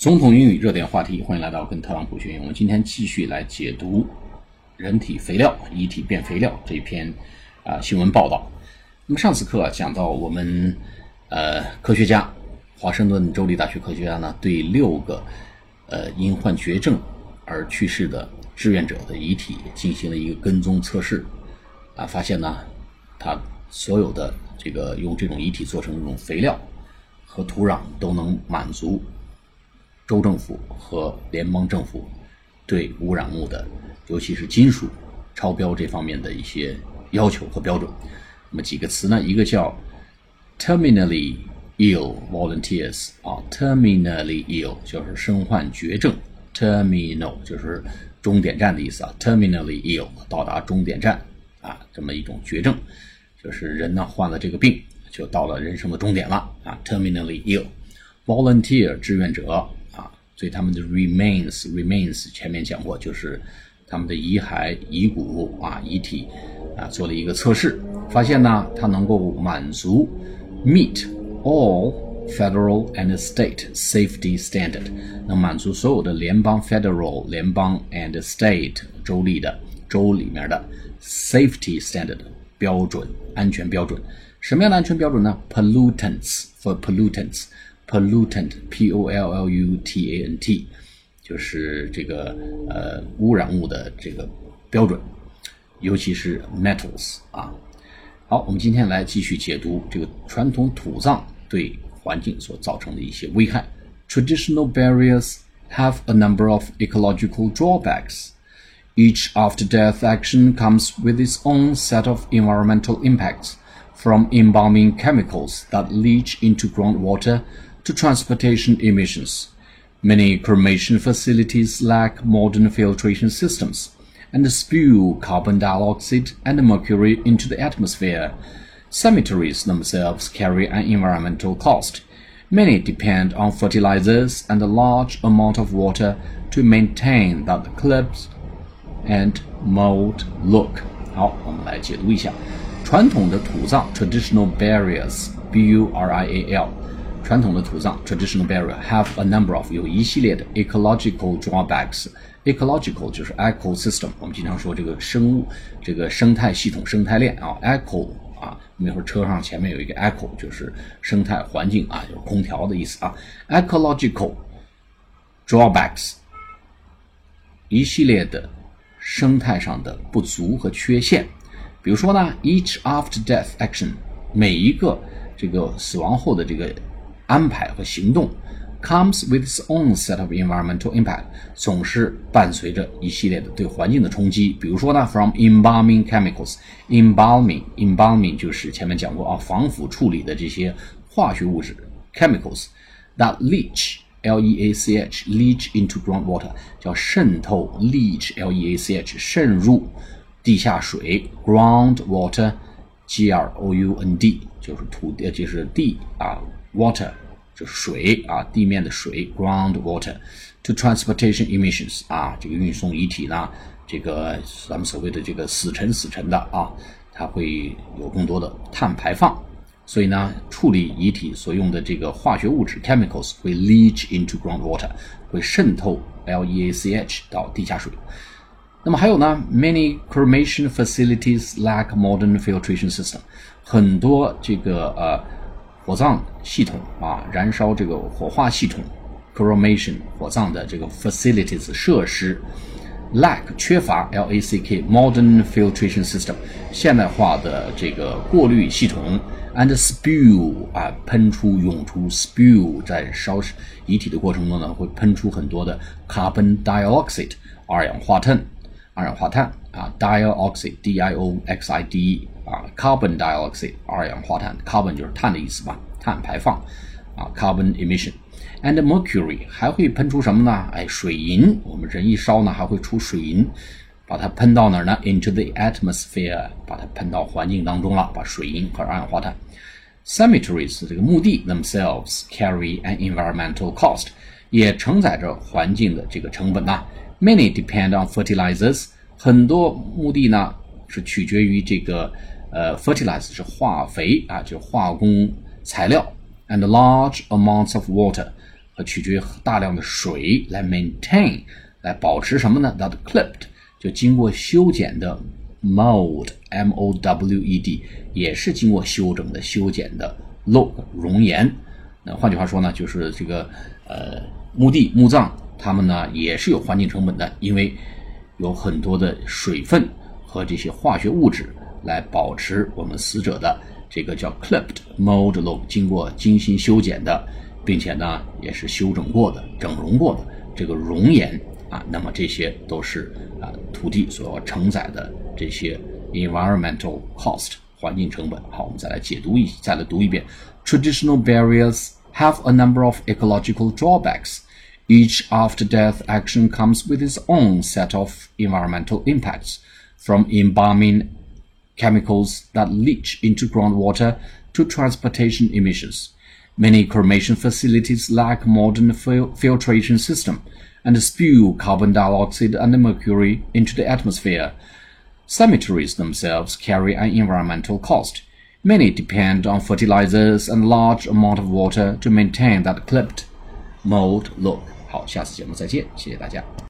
总统英语热点话题，欢迎来到跟特朗普学英。我们今天继续来解读人体肥料、遗体变肥料这篇啊新闻报道。那么上次课讲到我们呃科学家，华盛顿州立大学科学家呢，对六个呃因患绝症而去世的志愿者的遗体进行了一个跟踪测试啊，发现呢，他所有的这个用这种遗体做成这种肥料和土壤都能满足。州政府和联邦政府对污染物的，尤其是金属超标这方面的一些要求和标准。那么几个词呢？一个叫 terminally ill volunteers 啊，terminally ill 就是身患绝症，terminal 就是终点站的意思啊，terminally ill 到达终点站啊，这么一种绝症，就是人呢患了这个病就到了人生的终点了啊，terminally ill volunteer 志愿者。所以他们的 remains remains 前面讲过，就是他们的遗骸、遗骨啊、遗体啊，做了一个测试，发现呢，它能够满足 meet all federal and state safety standard，能满足所有的联邦 federal 联邦 and state 州立的州里面的 safety standard 标准安全标准。什么样的安全标准呢？pollutants for pollutants。pollutant p o l l u t a n t 就是这个呃污染物的这个标准，尤其是 metals 啊。好，我们今天来继续解读这个传统土葬对环境所造成的一些危害。Traditional burials have a number of ecological drawbacks. Each after-death action comes with its own set of environmental impacts, from embalming chemicals that leach into groundwater to transportation emissions. Many cremation facilities lack modern filtration systems and spew carbon dioxide and mercury into the atmosphere. Cemeteries themselves carry an environmental cost. Many depend on fertilizers and a large amount of water to maintain that the cliffs and mold look. 好，我们来解读一下传统的土葬 （traditional burials），B-U-R-I-A-L。 传统的土葬 （traditional burial） have a number of 有一系列的 ecological drawbacks。ecological 就是 ecosystem，我们经常说这个生物、这个生态系统、生态链啊。eco 啊，那会儿车上前面有一个 eco，就是生态环境啊，就是空调的意思啊。ecological drawbacks 一系列的生态上的不足和缺陷，比如说呢，each after death action 每一个这个死亡后的这个安排和行动 comes with its own set of environmental impact，总是伴随着一系列的对环境的冲击。比如说呢，from embalming chemicals，embalming，embalming 就是前面讲过啊，防腐处理的这些化学物质 chemicals that leach，l e a c h，leach into groundwater 叫渗透，leach，l e a c h，渗入地下水，groundwater，g r o u n d 就是土地，就是地啊。 water 就是水啊，地面的水，ground water。to transportation emissions 啊，这个运送遗体呢，这个咱们所谓的这个死沉死沉的啊，它会有更多的碳排放。所以呢，处理遗体所用的这个化学物质 chemicals 会 leach into groundwater，会渗透 L E A C H 到地下水。那么还有呢，many cremation facilities lack modern filtration system，很多这个呃。火葬系统啊，燃烧这个火化系统，cremation 火葬的这个 facilities 设施，lack 缺乏 l a c k modern filtration system 现代化的这个过滤系统，and spew 啊喷出涌出 spew 在烧遗体的过程中呢会喷出很多的 carbon dioxide 二氧化碳，二氧化碳啊 dioxide d i o x i d e 啊，carbon dioxide 二氧化碳，carbon 就是碳的意思吧，碳排放啊，carbon emission，and mercury 还会喷出什么呢？哎，水银，我们人一烧呢还会出水银，把它喷到哪儿呢？into the atmosphere，把它喷到环境当中了，把水银和二氧化碳。cemeteries 这个墓地 themselves carry an environmental cost， 也承载着环境的这个成本呐。Many depend on fertilizers，很多墓地呢是取决于这个。呃，fertilizer 是化肥啊，就化工材料，and large amounts of water 和取决于大量的水来 maintain，来保持什么呢？That clipped 就经过修剪的 mold，m o w e d 也是经过修整的、修剪的 log 熔岩。那换句话说呢，就是这个呃墓地墓葬，它们呢也是有环境成本的，因为有很多的水分和这些化学物质来保持我们死者的这个叫 clipped mold log 经过精心修剪的，并且呢也是修整过的、整容过的这个容颜啊，那么这些都是啊土地所要承载的这些 environmental cost 环境成本。好，我们再来解读一，再来读一遍。Traditional burials have a number of ecological drawbacks. Each after death action comes with its own set of environmental impacts, from embalming chemicals that leach into groundwater to transportation emissions. Many cremation facilities lack modern fil- filtration system and spew carbon dioxide and mercury into the atmosphere. Cemeteries themselves carry an environmental cost. Many depend on fertilizers and large amount of water to maintain that clipped mold look. 好，下次节目再见，谢谢大家。